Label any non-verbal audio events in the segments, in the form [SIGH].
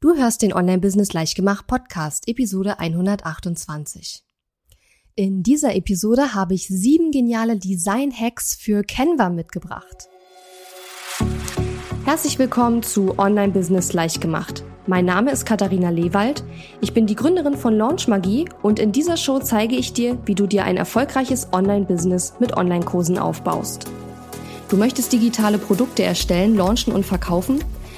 Du hörst den Online-Business Leichtgemacht Podcast, Episode 128. In dieser Episode habe ich sieben geniale Design-Hacks für Canva mitgebracht. Herzlich willkommen zu Online-Business Leichtgemacht. Mein Name ist Katharina Lewald. Ich bin die Gründerin von Launch Magie und in dieser Show zeige ich dir, wie du dir ein erfolgreiches Online-Business mit Online-Kursen aufbaust. Du möchtest digitale Produkte erstellen, launchen und verkaufen?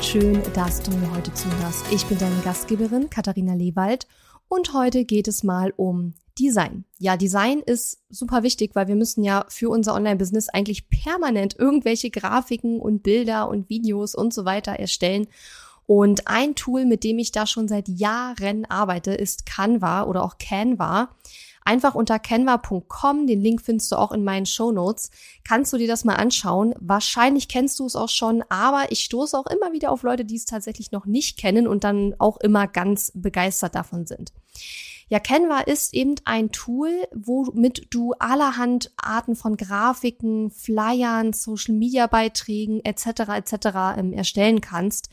Und schön, dass du mir heute zuhörst. Ich bin deine Gastgeberin Katharina Lewald und heute geht es mal um Design. Ja, Design ist super wichtig, weil wir müssen ja für unser Online-Business eigentlich permanent irgendwelche Grafiken und Bilder und Videos und so weiter erstellen. Und ein Tool, mit dem ich da schon seit Jahren arbeite, ist Canva oder auch Canva. Einfach unter canva.com, den Link findest du auch in meinen Show Notes, kannst du dir das mal anschauen. Wahrscheinlich kennst du es auch schon, aber ich stoße auch immer wieder auf Leute, die es tatsächlich noch nicht kennen und dann auch immer ganz begeistert davon sind. Ja, Canva ist eben ein Tool, womit du allerhand Arten von Grafiken, Flyern, Social Media Beiträgen etc. etc. Ähm, erstellen kannst.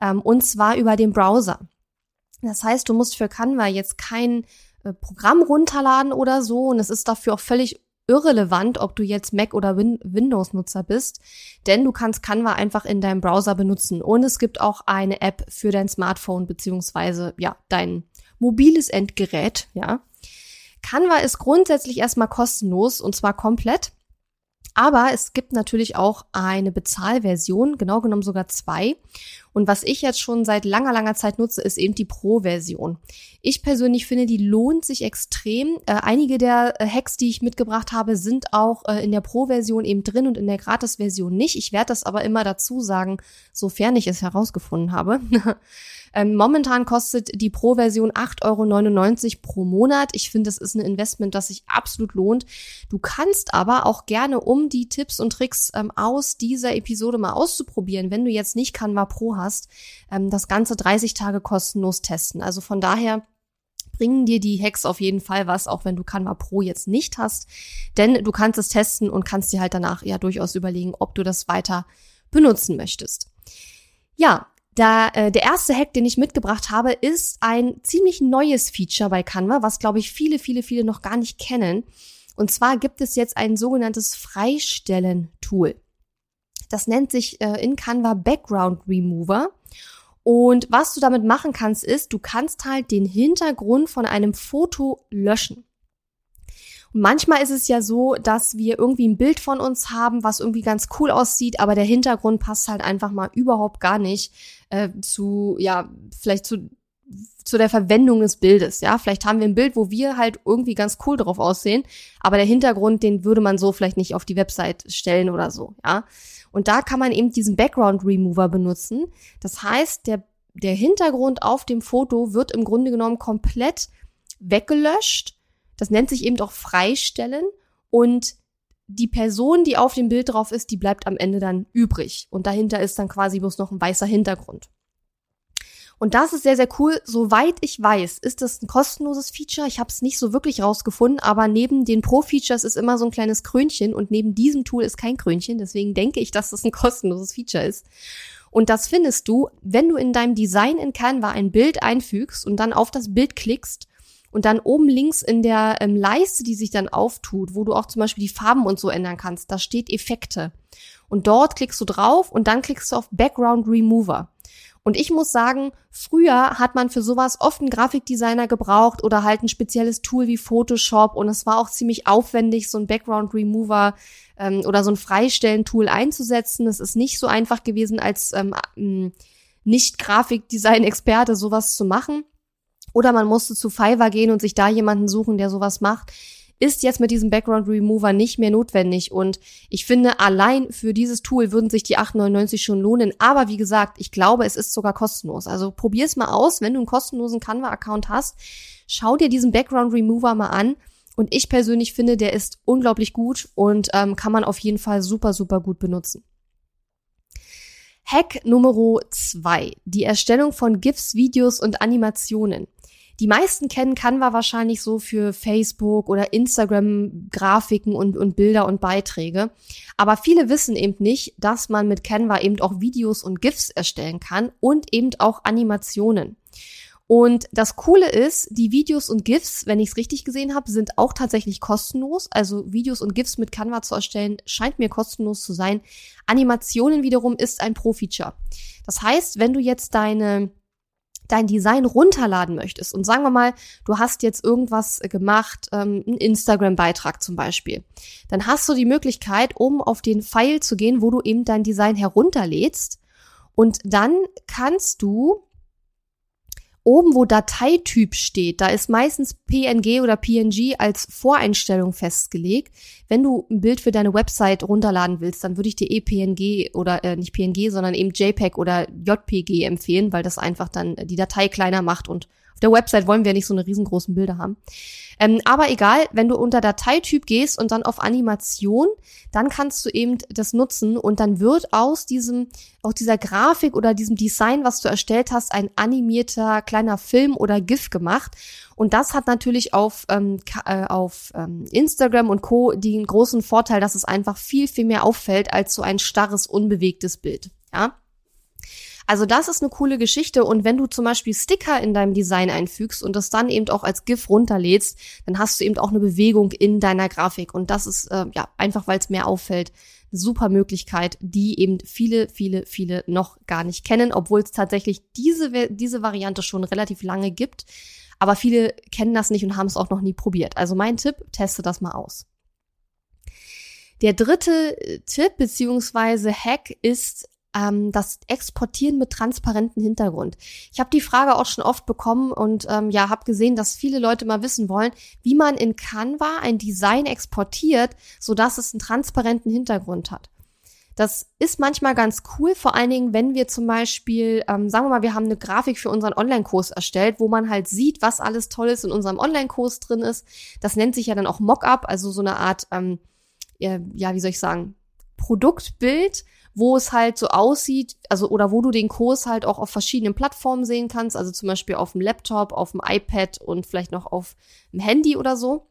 Ähm, und zwar über den Browser. Das heißt, du musst für Canva jetzt kein äh, Programm runterladen oder so. Und es ist dafür auch völlig irrelevant, ob du jetzt Mac oder Win Windows-Nutzer bist, denn du kannst Canva einfach in deinem Browser benutzen. Und es gibt auch eine App für dein Smartphone beziehungsweise ja dein mobiles Endgerät. Ja, Canva ist grundsätzlich erstmal kostenlos und zwar komplett. Aber es gibt natürlich auch eine Bezahlversion, genau genommen sogar zwei. Und was ich jetzt schon seit langer, langer Zeit nutze, ist eben die Pro-Version. Ich persönlich finde, die lohnt sich extrem. Äh, einige der äh, Hacks, die ich mitgebracht habe, sind auch äh, in der Pro-Version eben drin und in der Gratis-Version nicht. Ich werde das aber immer dazu sagen, sofern ich es herausgefunden habe. [LAUGHS] Ähm, momentan kostet die Pro-Version 8,99 Euro pro Monat. Ich finde, das ist ein Investment, das sich absolut lohnt. Du kannst aber auch gerne, um die Tipps und Tricks ähm, aus dieser Episode mal auszuprobieren, wenn du jetzt nicht Canva Pro hast, ähm, das Ganze 30 Tage kostenlos testen. Also von daher bringen dir die Hacks auf jeden Fall was, auch wenn du Canva Pro jetzt nicht hast. Denn du kannst es testen und kannst dir halt danach ja durchaus überlegen, ob du das weiter benutzen möchtest. Ja, da, äh, der erste Hack, den ich mitgebracht habe, ist ein ziemlich neues Feature bei Canva, was, glaube ich, viele, viele, viele noch gar nicht kennen. Und zwar gibt es jetzt ein sogenanntes Freistellen-Tool. Das nennt sich äh, in Canva Background Remover. Und was du damit machen kannst, ist, du kannst halt den Hintergrund von einem Foto löschen. Und manchmal ist es ja so, dass wir irgendwie ein Bild von uns haben, was irgendwie ganz cool aussieht, aber der Hintergrund passt halt einfach mal überhaupt gar nicht äh, zu, ja, vielleicht zu zu der Verwendung des Bildes, ja. Vielleicht haben wir ein Bild, wo wir halt irgendwie ganz cool drauf aussehen, aber der Hintergrund, den würde man so vielleicht nicht auf die Website stellen oder so, ja. Und da kann man eben diesen Background Remover benutzen. Das heißt, der, der Hintergrund auf dem Foto wird im Grunde genommen komplett weggelöscht das nennt sich eben auch Freistellen und die Person, die auf dem Bild drauf ist, die bleibt am Ende dann übrig. Und dahinter ist dann quasi bloß noch ein weißer Hintergrund. Und das ist sehr, sehr cool. Soweit ich weiß, ist das ein kostenloses Feature. Ich habe es nicht so wirklich rausgefunden, aber neben den Pro-Features ist immer so ein kleines Krönchen und neben diesem Tool ist kein Krönchen. Deswegen denke ich, dass das ein kostenloses Feature ist. Und das findest du, wenn du in deinem Design in Canva ein Bild einfügst und dann auf das Bild klickst und dann oben links in der ähm, Leiste, die sich dann auftut, wo du auch zum Beispiel die Farben und so ändern kannst, da steht Effekte. Und dort klickst du drauf und dann klickst du auf Background Remover. Und ich muss sagen, früher hat man für sowas oft einen Grafikdesigner gebraucht oder halt ein spezielles Tool wie Photoshop und es war auch ziemlich aufwendig, so ein Background Remover ähm, oder so ein Freistellen-Tool einzusetzen. Es ist nicht so einfach gewesen, als ähm, nicht Grafikdesign-Experte sowas zu machen. Oder man musste zu Fiverr gehen und sich da jemanden suchen, der sowas macht. Ist jetzt mit diesem Background Remover nicht mehr notwendig. Und ich finde, allein für dieses Tool würden sich die 8,99 schon lohnen. Aber wie gesagt, ich glaube, es ist sogar kostenlos. Also probier's mal aus, wenn du einen kostenlosen Canva-Account hast. Schau dir diesen Background Remover mal an. Und ich persönlich finde, der ist unglaublich gut und ähm, kann man auf jeden Fall super, super gut benutzen. Hack Nummer zwei: Die Erstellung von GIFs, Videos und Animationen. Die meisten kennen Canva wahrscheinlich so für Facebook oder Instagram Grafiken und, und Bilder und Beiträge. Aber viele wissen eben nicht, dass man mit Canva eben auch Videos und GIFs erstellen kann und eben auch Animationen. Und das Coole ist, die Videos und GIFs, wenn ich es richtig gesehen habe, sind auch tatsächlich kostenlos. Also Videos und GIFs mit Canva zu erstellen, scheint mir kostenlos zu sein. Animationen wiederum ist ein Pro-Feature. Das heißt, wenn du jetzt deine dein Design runterladen möchtest. Und sagen wir mal, du hast jetzt irgendwas gemacht, ähm, einen Instagram-Beitrag zum Beispiel, dann hast du die Möglichkeit, um auf den Pfeil zu gehen, wo du eben dein Design herunterlädst. Und dann kannst du oben, wo Dateityp steht, da ist meistens PNG oder PNG als Voreinstellung festgelegt. Wenn du ein Bild für deine Website runterladen willst, dann würde ich dir eh PNG oder äh, nicht PNG, sondern eben JPEG oder JPG empfehlen, weil das einfach dann die Datei kleiner macht und der Website wollen wir nicht so eine riesengroßen Bilder haben. Ähm, aber egal, wenn du unter Dateityp gehst und dann auf Animation, dann kannst du eben das nutzen und dann wird aus diesem, aus dieser Grafik oder diesem Design, was du erstellt hast, ein animierter kleiner Film oder GIF gemacht. Und das hat natürlich auf, ähm, äh, auf ähm, Instagram und Co. den großen Vorteil, dass es einfach viel, viel mehr auffällt als so ein starres, unbewegtes Bild. Ja. Also das ist eine coole Geschichte und wenn du zum Beispiel Sticker in deinem Design einfügst und das dann eben auch als GIF runterlädst, dann hast du eben auch eine Bewegung in deiner Grafik und das ist äh, ja einfach, weil es mehr auffällt, super Möglichkeit, die eben viele, viele, viele noch gar nicht kennen, obwohl es tatsächlich diese, diese Variante schon relativ lange gibt. Aber viele kennen das nicht und haben es auch noch nie probiert. Also mein Tipp, teste das mal aus. Der dritte äh, Tipp beziehungsweise Hack ist ähm, das Exportieren mit transparentem Hintergrund. Ich habe die Frage auch schon oft bekommen und ähm, ja, habe gesehen, dass viele Leute mal wissen wollen, wie man in Canva ein Design exportiert, so dass es einen transparenten Hintergrund hat. Das ist manchmal ganz cool, vor allen Dingen, wenn wir zum Beispiel, ähm, sagen wir mal, wir haben eine Grafik für unseren Online-Kurs erstellt, wo man halt sieht, was alles Tolles in unserem Online-Kurs drin ist. Das nennt sich ja dann auch Mockup, also so eine Art, ähm, ja, wie soll ich sagen, Produktbild, wo es halt so aussieht, also oder wo du den Kurs halt auch auf verschiedenen Plattformen sehen kannst, also zum Beispiel auf dem Laptop, auf dem iPad und vielleicht noch auf dem Handy oder so.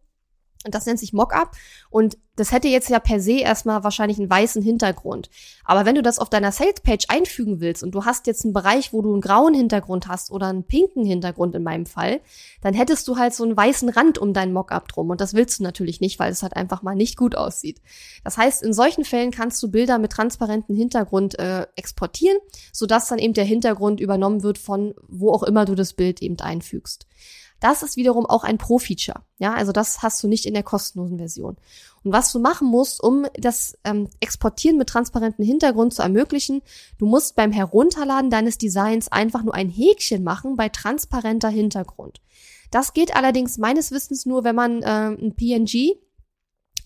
Und das nennt sich Mockup. Und das hätte jetzt ja per se erstmal wahrscheinlich einen weißen Hintergrund. Aber wenn du das auf deiner Salespage einfügen willst und du hast jetzt einen Bereich, wo du einen grauen Hintergrund hast oder einen pinken Hintergrund in meinem Fall, dann hättest du halt so einen weißen Rand um dein Mockup drum. Und das willst du natürlich nicht, weil es halt einfach mal nicht gut aussieht. Das heißt, in solchen Fällen kannst du Bilder mit transparentem Hintergrund äh, exportieren, sodass dann eben der Hintergrund übernommen wird von wo auch immer du das Bild eben einfügst. Das ist wiederum auch ein Pro-Feature. Ja, also das hast du nicht in der kostenlosen Version. Und was du machen musst, um das ähm, Exportieren mit transparentem Hintergrund zu ermöglichen, du musst beim Herunterladen deines Designs einfach nur ein Häkchen machen bei transparenter Hintergrund. Das geht allerdings meines Wissens nur, wenn man äh, ein PNG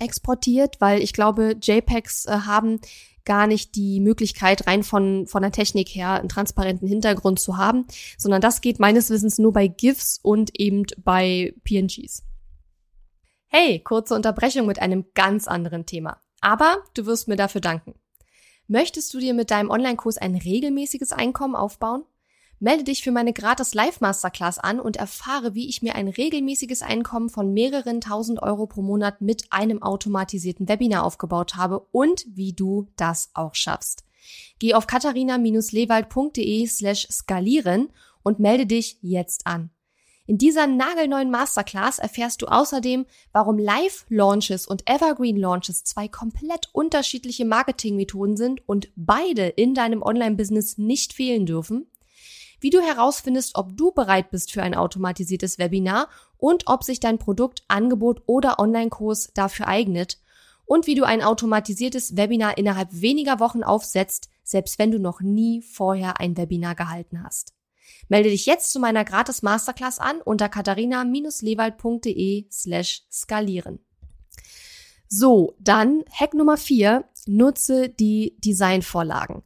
exportiert, weil ich glaube, JPEGs äh, haben gar nicht die Möglichkeit, rein von, von der Technik her einen transparenten Hintergrund zu haben, sondern das geht meines Wissens nur bei GIFs und eben bei PNGs. Hey, kurze Unterbrechung mit einem ganz anderen Thema. Aber du wirst mir dafür danken. Möchtest du dir mit deinem Online-Kurs ein regelmäßiges Einkommen aufbauen? Melde dich für meine gratis Live-Masterclass an und erfahre, wie ich mir ein regelmäßiges Einkommen von mehreren tausend Euro pro Monat mit einem automatisierten Webinar aufgebaut habe und wie du das auch schaffst. Geh auf katharina-lewald.de slash skalieren und melde dich jetzt an. In dieser nagelneuen Masterclass erfährst du außerdem, warum Live-Launches und Evergreen-Launches zwei komplett unterschiedliche Marketingmethoden sind und beide in deinem Online-Business nicht fehlen dürfen, wie du herausfindest, ob du bereit bist für ein automatisiertes Webinar und ob sich dein Produkt, Angebot oder Online-Kurs dafür eignet und wie du ein automatisiertes Webinar innerhalb weniger Wochen aufsetzt, selbst wenn du noch nie vorher ein Webinar gehalten hast. Melde dich jetzt zu meiner gratis Masterclass an unter katharina-lewald.de slash skalieren. So, dann Hack Nummer vier: nutze die Designvorlagen.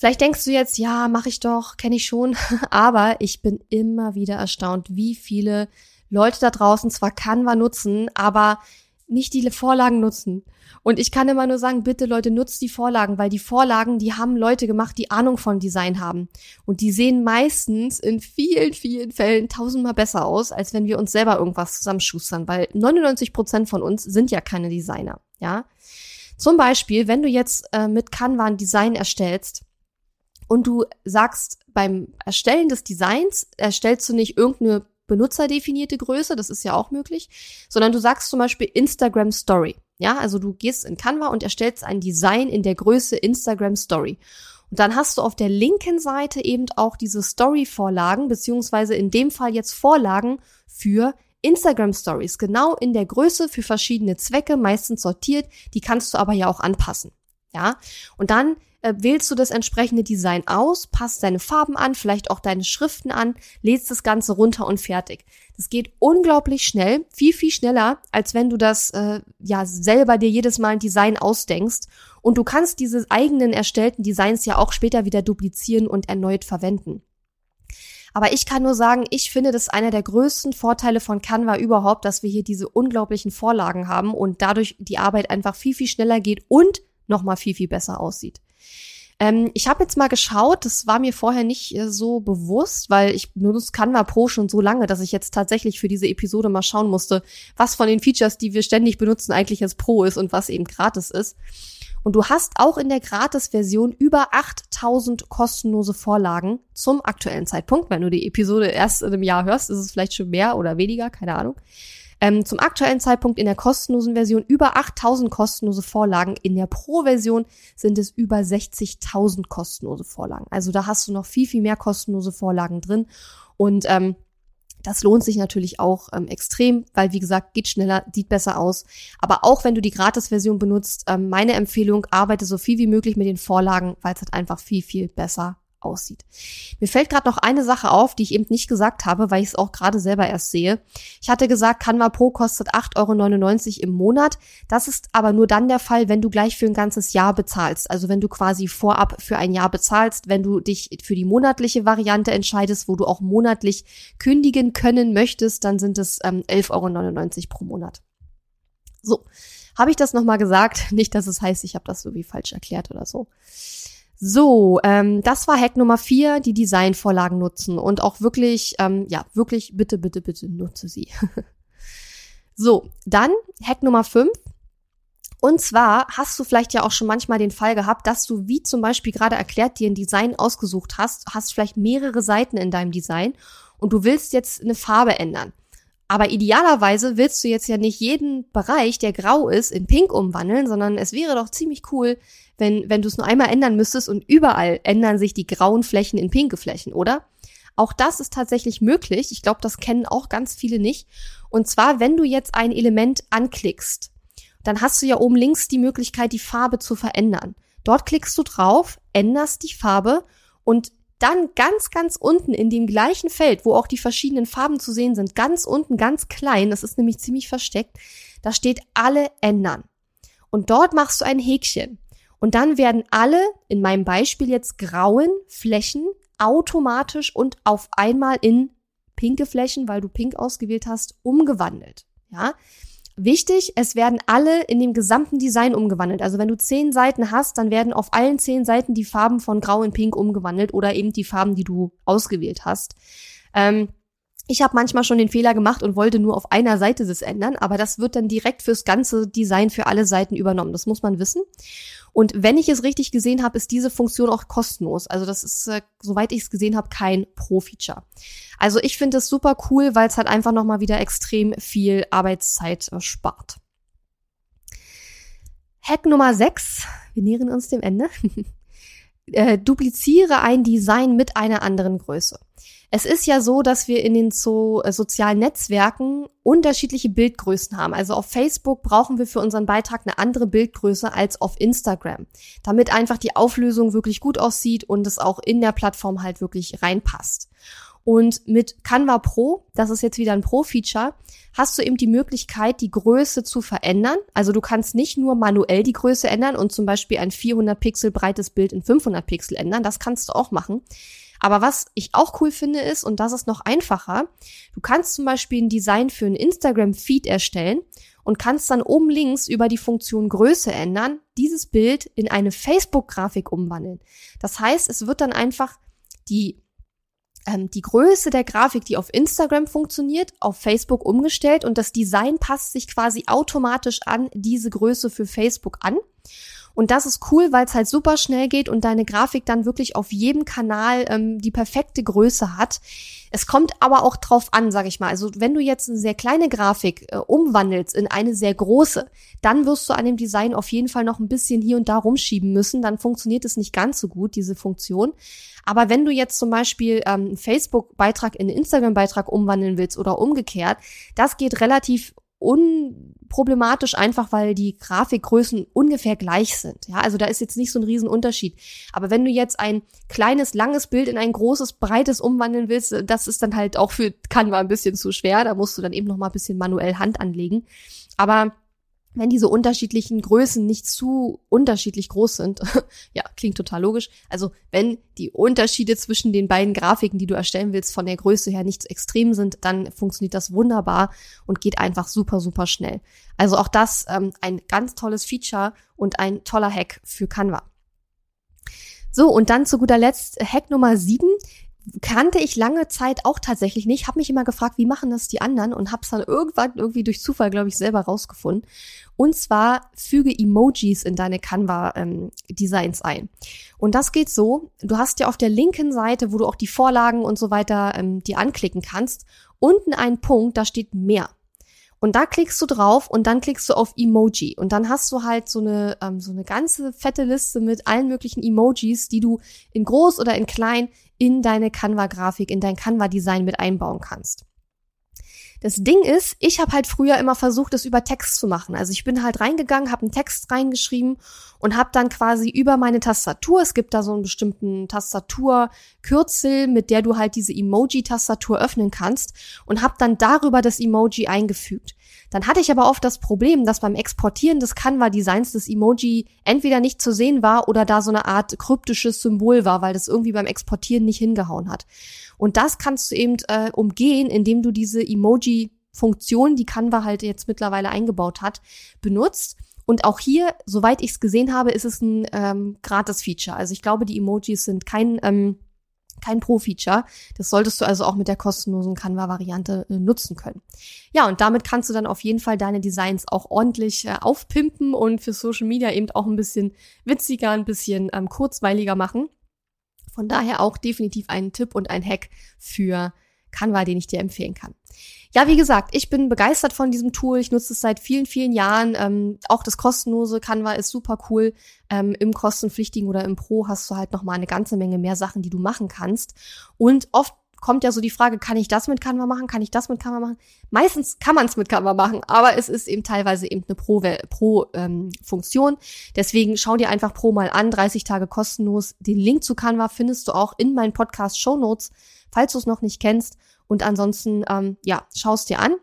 Vielleicht denkst du jetzt, ja, mache ich doch, kenne ich schon, [LAUGHS] aber ich bin immer wieder erstaunt, wie viele Leute da draußen zwar Canva nutzen, aber nicht die Vorlagen nutzen. Und ich kann immer nur sagen, bitte Leute, nutzt die Vorlagen, weil die Vorlagen, die haben Leute gemacht, die Ahnung von Design haben. Und die sehen meistens in vielen, vielen Fällen tausendmal besser aus, als wenn wir uns selber irgendwas zusammenschustern, weil 99 Prozent von uns sind ja keine Designer, ja. Zum Beispiel, wenn du jetzt äh, mit Canva ein Design erstellst und du sagst, beim Erstellen des Designs erstellst du nicht irgendeine benutzerdefinierte Größe, das ist ja auch möglich, sondern du sagst zum Beispiel Instagram Story. Ja, also du gehst in Canva und erstellst ein Design in der Größe Instagram Story. Und dann hast du auf der linken Seite eben auch diese Story-Vorlagen, beziehungsweise in dem Fall jetzt Vorlagen für Instagram Stories, genau in der Größe für verschiedene Zwecke, meistens sortiert. Die kannst du aber ja auch anpassen. Ja, und dann äh, wählst du das entsprechende Design aus, passt deine Farben an, vielleicht auch deine Schriften an, lädst das Ganze runter und fertig. Das geht unglaublich schnell, viel, viel schneller, als wenn du das äh, ja selber dir jedes Mal ein Design ausdenkst. Und du kannst diese eigenen erstellten Designs ja auch später wieder duplizieren und erneut verwenden. Aber ich kann nur sagen, ich finde das einer der größten Vorteile von Canva überhaupt, dass wir hier diese unglaublichen Vorlagen haben und dadurch die Arbeit einfach viel, viel schneller geht und nochmal viel, viel besser aussieht. Ähm, ich habe jetzt mal geschaut, das war mir vorher nicht äh, so bewusst, weil ich benutze Canva Pro schon so lange, dass ich jetzt tatsächlich für diese Episode mal schauen musste, was von den Features, die wir ständig benutzen, eigentlich jetzt Pro ist und was eben gratis ist. Und du hast auch in der Gratis-Version über 8000 kostenlose Vorlagen zum aktuellen Zeitpunkt. Wenn du die Episode erst in einem Jahr hörst, ist es vielleicht schon mehr oder weniger, keine Ahnung. Ähm, zum aktuellen Zeitpunkt in der kostenlosen Version über 8000 kostenlose Vorlagen. In der Pro-Version sind es über 60.000 kostenlose Vorlagen. Also da hast du noch viel, viel mehr kostenlose Vorlagen drin. Und ähm, das lohnt sich natürlich auch ähm, extrem, weil wie gesagt, geht schneller, sieht besser aus. Aber auch wenn du die Gratis-Version benutzt, ähm, meine Empfehlung, arbeite so viel wie möglich mit den Vorlagen, weil es halt einfach viel, viel besser aussieht. Mir fällt gerade noch eine Sache auf, die ich eben nicht gesagt habe, weil ich es auch gerade selber erst sehe. Ich hatte gesagt, Canva Pro kostet 8,99 Euro im Monat. Das ist aber nur dann der Fall, wenn du gleich für ein ganzes Jahr bezahlst. Also wenn du quasi vorab für ein Jahr bezahlst, wenn du dich für die monatliche Variante entscheidest, wo du auch monatlich kündigen können möchtest, dann sind es ähm, 11,99 Euro pro Monat. So, habe ich das nochmal gesagt? [LAUGHS] Nicht, dass es heißt, ich habe das irgendwie falsch erklärt oder so. So, ähm, das war Hack Nummer vier, die Designvorlagen nutzen und auch wirklich, ähm, ja, wirklich bitte, bitte, bitte nutze sie. [LAUGHS] so, dann Hack Nummer fünf. Und zwar hast du vielleicht ja auch schon manchmal den Fall gehabt, dass du, wie zum Beispiel gerade erklärt, dir ein Design ausgesucht hast, hast vielleicht mehrere Seiten in deinem Design und du willst jetzt eine Farbe ändern. Aber idealerweise willst du jetzt ja nicht jeden Bereich, der grau ist, in pink umwandeln, sondern es wäre doch ziemlich cool, wenn, wenn du es nur einmal ändern müsstest und überall ändern sich die grauen Flächen in pinke Flächen, oder? Auch das ist tatsächlich möglich. Ich glaube, das kennen auch ganz viele nicht. Und zwar, wenn du jetzt ein Element anklickst, dann hast du ja oben links die Möglichkeit, die Farbe zu verändern. Dort klickst du drauf, änderst die Farbe und dann ganz, ganz unten in dem gleichen Feld, wo auch die verschiedenen Farben zu sehen sind, ganz unten, ganz klein, das ist nämlich ziemlich versteckt, da steht alle ändern. Und dort machst du ein Häkchen. Und dann werden alle, in meinem Beispiel jetzt grauen Flächen, automatisch und auf einmal in pinke Flächen, weil du pink ausgewählt hast, umgewandelt. Ja, Wichtig, es werden alle in dem gesamten Design umgewandelt. Also wenn du zehn Seiten hast, dann werden auf allen zehn Seiten die Farben von Grau in Pink umgewandelt oder eben die Farben, die du ausgewählt hast. Ähm, ich habe manchmal schon den Fehler gemacht und wollte nur auf einer Seite das ändern, aber das wird dann direkt fürs ganze Design für alle Seiten übernommen. Das muss man wissen. Und wenn ich es richtig gesehen habe, ist diese Funktion auch kostenlos. Also das ist, äh, soweit ich es gesehen habe, kein Pro-Feature. Also ich finde es super cool, weil es halt einfach nochmal wieder extrem viel Arbeitszeit äh, spart. Hack Nummer 6. Wir nähern uns dem Ende. [LAUGHS] äh, dupliziere ein Design mit einer anderen Größe. Es ist ja so, dass wir in den so, äh, sozialen Netzwerken unterschiedliche Bildgrößen haben. Also auf Facebook brauchen wir für unseren Beitrag eine andere Bildgröße als auf Instagram, damit einfach die Auflösung wirklich gut aussieht und es auch in der Plattform halt wirklich reinpasst. Und mit Canva Pro, das ist jetzt wieder ein Pro-Feature, hast du eben die Möglichkeit, die Größe zu verändern. Also du kannst nicht nur manuell die Größe ändern und zum Beispiel ein 400 Pixel breites Bild in 500 Pixel ändern. Das kannst du auch machen. Aber was ich auch cool finde ist, und das ist noch einfacher, du kannst zum Beispiel ein Design für einen Instagram-Feed erstellen und kannst dann oben links über die Funktion Größe ändern, dieses Bild in eine Facebook-Grafik umwandeln. Das heißt, es wird dann einfach die ähm, die Größe der Grafik, die auf Instagram funktioniert, auf Facebook umgestellt und das Design passt sich quasi automatisch an diese Größe für Facebook an. Und das ist cool, weil es halt super schnell geht und deine Grafik dann wirklich auf jedem Kanal ähm, die perfekte Größe hat. Es kommt aber auch drauf an, sag ich mal. Also wenn du jetzt eine sehr kleine Grafik äh, umwandelst in eine sehr große, dann wirst du an dem Design auf jeden Fall noch ein bisschen hier und da rumschieben müssen. Dann funktioniert es nicht ganz so gut, diese Funktion. Aber wenn du jetzt zum Beispiel ähm, einen Facebook-Beitrag in einen Instagram-Beitrag umwandeln willst oder umgekehrt, das geht relativ unproblematisch, einfach weil die Grafikgrößen ungefähr gleich sind. Ja, also da ist jetzt nicht so ein Riesenunterschied. Aber wenn du jetzt ein kleines, langes Bild in ein großes, breites umwandeln willst, das ist dann halt auch für Canva ein bisschen zu schwer. Da musst du dann eben noch mal ein bisschen manuell Hand anlegen. Aber wenn diese unterschiedlichen Größen nicht zu unterschiedlich groß sind, [LAUGHS] ja, klingt total logisch. Also wenn die Unterschiede zwischen den beiden Grafiken, die du erstellen willst, von der Größe her nicht extrem sind, dann funktioniert das wunderbar und geht einfach super, super schnell. Also auch das ähm, ein ganz tolles Feature und ein toller Hack für Canva. So, und dann zu guter Letzt Hack Nummer sieben kannte ich lange Zeit auch tatsächlich nicht. Habe mich immer gefragt, wie machen das die anderen und habe es dann irgendwann irgendwie durch Zufall, glaube ich, selber rausgefunden. Und zwar füge Emojis in deine Canva-Designs ähm, ein. Und das geht so, du hast ja auf der linken Seite, wo du auch die Vorlagen und so weiter ähm, dir anklicken kannst, unten einen Punkt, da steht mehr. Und da klickst du drauf und dann klickst du auf Emoji. Und dann hast du halt so eine, ähm, so eine ganze fette Liste mit allen möglichen Emojis, die du in groß oder in klein in deine Canva-Grafik, in dein Canva-Design mit einbauen kannst. Das Ding ist, ich habe halt früher immer versucht, das über Text zu machen. Also ich bin halt reingegangen, habe einen Text reingeschrieben und habe dann quasi über meine Tastatur, es gibt da so einen bestimmten Tastaturkürzel, mit der du halt diese Emoji-Tastatur öffnen kannst und habe dann darüber das Emoji eingefügt. Dann hatte ich aber oft das Problem, dass beim Exportieren des Canva-Designs das Emoji entweder nicht zu sehen war oder da so eine Art kryptisches Symbol war, weil das irgendwie beim Exportieren nicht hingehauen hat. Und das kannst du eben äh, umgehen, indem du diese Emoji-Funktion, die Canva halt jetzt mittlerweile eingebaut hat, benutzt. Und auch hier, soweit ich es gesehen habe, ist es ein ähm, Gratis-Feature. Also ich glaube, die Emojis sind kein ähm, kein Pro-Feature. Das solltest du also auch mit der kostenlosen Canva-Variante äh, nutzen können. Ja, und damit kannst du dann auf jeden Fall deine Designs auch ordentlich äh, aufpimpen und für Social Media eben auch ein bisschen witziger, ein bisschen ähm, kurzweiliger machen. Von daher auch definitiv ein Tipp und ein Hack für Canva, den ich dir empfehlen kann. Ja, wie gesagt, ich bin begeistert von diesem Tool. Ich nutze es seit vielen, vielen Jahren. Ähm, auch das kostenlose Canva ist super cool. Ähm, Im kostenpflichtigen oder im Pro hast du halt noch mal eine ganze Menge mehr Sachen, die du machen kannst. Und oft kommt ja so die Frage, kann ich das mit Canva machen? Kann ich das mit Canva machen? Meistens kann man es mit Canva machen, aber es ist eben teilweise eben eine Pro-Funktion. Pro, ähm, Deswegen schau dir einfach Pro mal an, 30 Tage kostenlos. Den Link zu Canva findest du auch in meinen Podcast Show Notes, falls du es noch nicht kennst. Und ansonsten, ähm, ja, schaust dir an.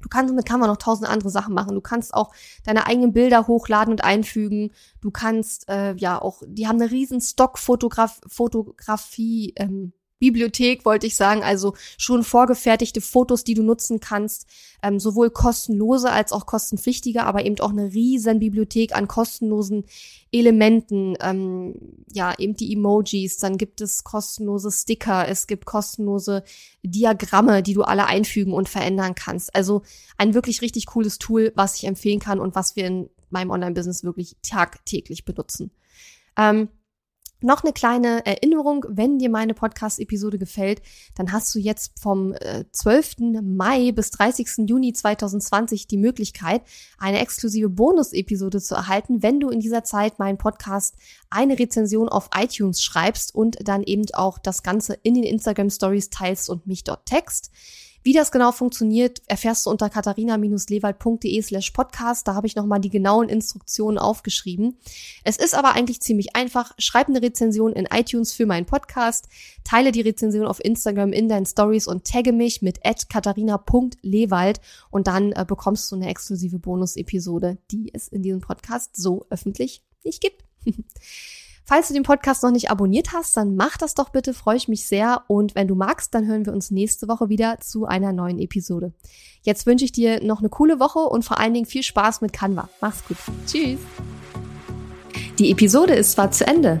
Du kannst mit Canva noch tausend andere Sachen machen. Du kannst auch deine eigenen Bilder hochladen und einfügen. Du kannst äh, ja auch, die haben eine riesen Stock-Fotografie, ähm, Bibliothek, wollte ich sagen, also schon vorgefertigte Fotos, die du nutzen kannst, ähm, sowohl kostenlose als auch kostenpflichtige, aber eben auch eine riesen Bibliothek an kostenlosen Elementen, ähm, ja, eben die Emojis, dann gibt es kostenlose Sticker, es gibt kostenlose Diagramme, die du alle einfügen und verändern kannst. Also ein wirklich richtig cooles Tool, was ich empfehlen kann und was wir in meinem Online-Business wirklich tagtäglich benutzen. Ähm, noch eine kleine Erinnerung, wenn dir meine Podcast-Episode gefällt, dann hast du jetzt vom äh, 12. Mai bis 30. Juni 2020 die Möglichkeit, eine exklusive Bonus-Episode zu erhalten, wenn du in dieser Zeit meinen Podcast eine Rezension auf iTunes schreibst und dann eben auch das Ganze in den Instagram Stories teilst und mich dort text. Wie das genau funktioniert, erfährst du unter katharina-lewald.de slash podcast. Da habe ich nochmal die genauen Instruktionen aufgeschrieben. Es ist aber eigentlich ziemlich einfach. Schreib eine Rezension in iTunes für meinen Podcast, teile die Rezension auf Instagram in deinen Stories und tagge mich mit katharina.lewald und dann äh, bekommst du eine exklusive Bonus-Episode, die es in diesem Podcast so öffentlich nicht gibt. [LAUGHS] Falls du den Podcast noch nicht abonniert hast, dann mach das doch bitte, freue ich mich sehr. Und wenn du magst, dann hören wir uns nächste Woche wieder zu einer neuen Episode. Jetzt wünsche ich dir noch eine coole Woche und vor allen Dingen viel Spaß mit Canva. Mach's gut. Tschüss. Die Episode ist zwar zu Ende,